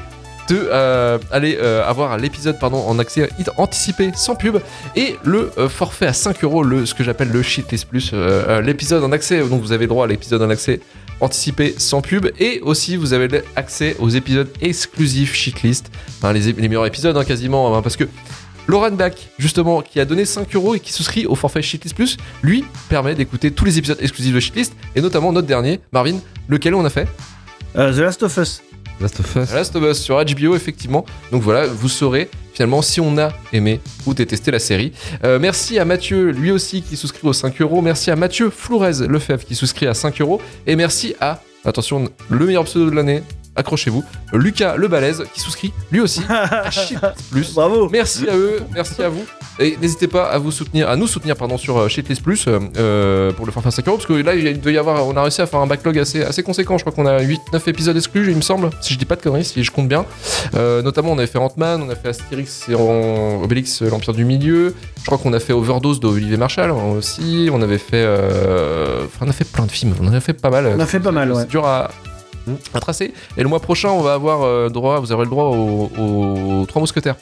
de euh, aller euh, avoir l'épisode pardon en accès anticipé sans pub. Et le euh, forfait à 5 euros le ce que j'appelle le shitlist plus l'épisode en accès. Donc vous avez droit à l'épisode en accès anticipé sans pub. Et aussi vous avez accès aux épisodes exclusifs shitlist. Les, les meilleurs épisodes hein, quasiment hein, parce que Lauren Bach, justement, qui a donné 5 euros et qui souscrit au forfait Shitlist Plus, lui permet d'écouter tous les épisodes exclusifs de Shitlist et notamment notre dernier, Marvin, lequel on a fait? The Last of Us. Last of Us. Sur HBO, effectivement. Donc voilà, vous saurez finalement si on a aimé ou détesté la série. Euh, merci à Mathieu, lui aussi, qui souscrit aux 5 euros. Merci à Mathieu Flourez Lefebvre qui souscrit à 5 euros. Et merci à, attention, le meilleur pseudo de l'année, accrochez-vous. Lucas Le Balèze qui souscrit lui aussi à Shitlist Plus. Bravo. Merci à eux, merci à vous. Et n'hésitez pas à vous soutenir, à nous soutenir pardon sur euh, Shitlist Plus euh, euh, pour le faire faire 5 euros parce que là il doit y avoir, on a réussi à faire un backlog assez, assez conséquent. Je crois qu'on a 8-9 épisodes exclus, il me semble, si je dis pas de conneries, si je compte bien. Euh, notamment on avait fait Ant-Man, on a fait Astérix et Obélix, l'Empire du Milieu. Je crois qu'on a fait Overdose d'Olivier Marshall hein, aussi. On avait fait, euh, enfin on a fait plein de films, on en a fait pas mal. On a fait pas mal, ouais. C'est dur à, à tracer. Et le mois prochain, on va avoir euh, droit, vous aurez le droit aux, aux Trois Mousquetaires.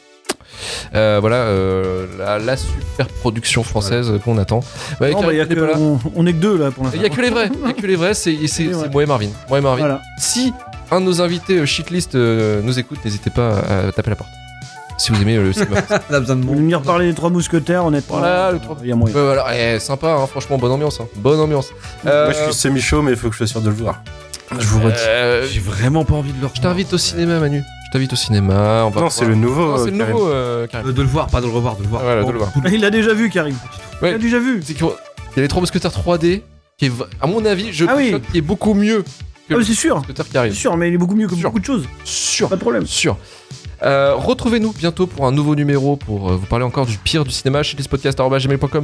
Euh, voilà, euh, la, la super production française qu'on attend. Ouais, Non, bah, Karim y a n'est que- pas là. on, on est que deux là pour Il l'instant. y a que les vrais, il y a que les vrais, c'est ouais. moi et Marvin. Moi et Marvin. Voilà. Si un de nos invités euh, shitlist euh, nous écoute, n'hésitez pas à taper la porte. Si vous aimez le cinéma. On a besoin de venir parler des trois mousquetaires, honnêtement. Voilà, le trois- Il y a moyen. Ouais, voilà, eh, sympa, hein, franchement, bonne ambiance. hein. Bonne ambiance. Euh, Moi, je suis semi-chaud, mais il faut que je sois sûr de le voir. Je vous redis. euh, J'ai vraiment pas envie de le je t'invite au cinéma, Manu. Je t'invite au cinéma. On va Non, c'est le nouveau. Non, c'est le Karim. nouveau, euh, Karim. Euh, de le voir, pas de le revoir, de le voir. Voilà, de le voir. Il l'a déjà vu, Karim. Ouais. Il l'a déjà vu. C'est qu'il y a les trois mousquetaires 3D, qui est, à mon avis, je Ah oui. qui est beaucoup mieux que Ah, le c'est sûr. mousquetaire qui C'est sûr, mais il est beaucoup mieux que Sûr. beaucoup de choses. Sûr, Pas de problème. sûr. Euh, Retrouvez-nous bientôt pour un nouveau numéro pour euh, vous parler encore du pire du cinéma chez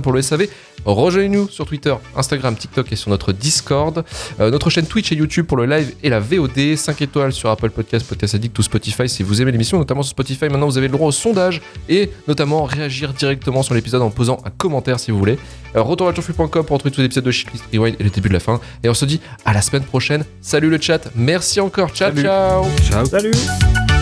pour le SAV. Rejoignez-nous sur Twitter, Instagram, TikTok et sur notre Discord. Euh, notre chaîne Twitch et YouTube pour le live et la VOD. 5 étoiles sur Apple Podcast, Podcast Addict ou Spotify si vous aimez l'émission, notamment sur Spotify. Maintenant, vous avez le droit au sondage et notamment réagir directement sur l'épisode en posant un commentaire si vous voulez. Euh, retour à pour retrouver tous les épisodes de Shitlist Rewind et le début de la fin. Et on se dit à la semaine prochaine. Salut le chat. Merci encore. Ciao, Salut. ciao. Ciao. Salut.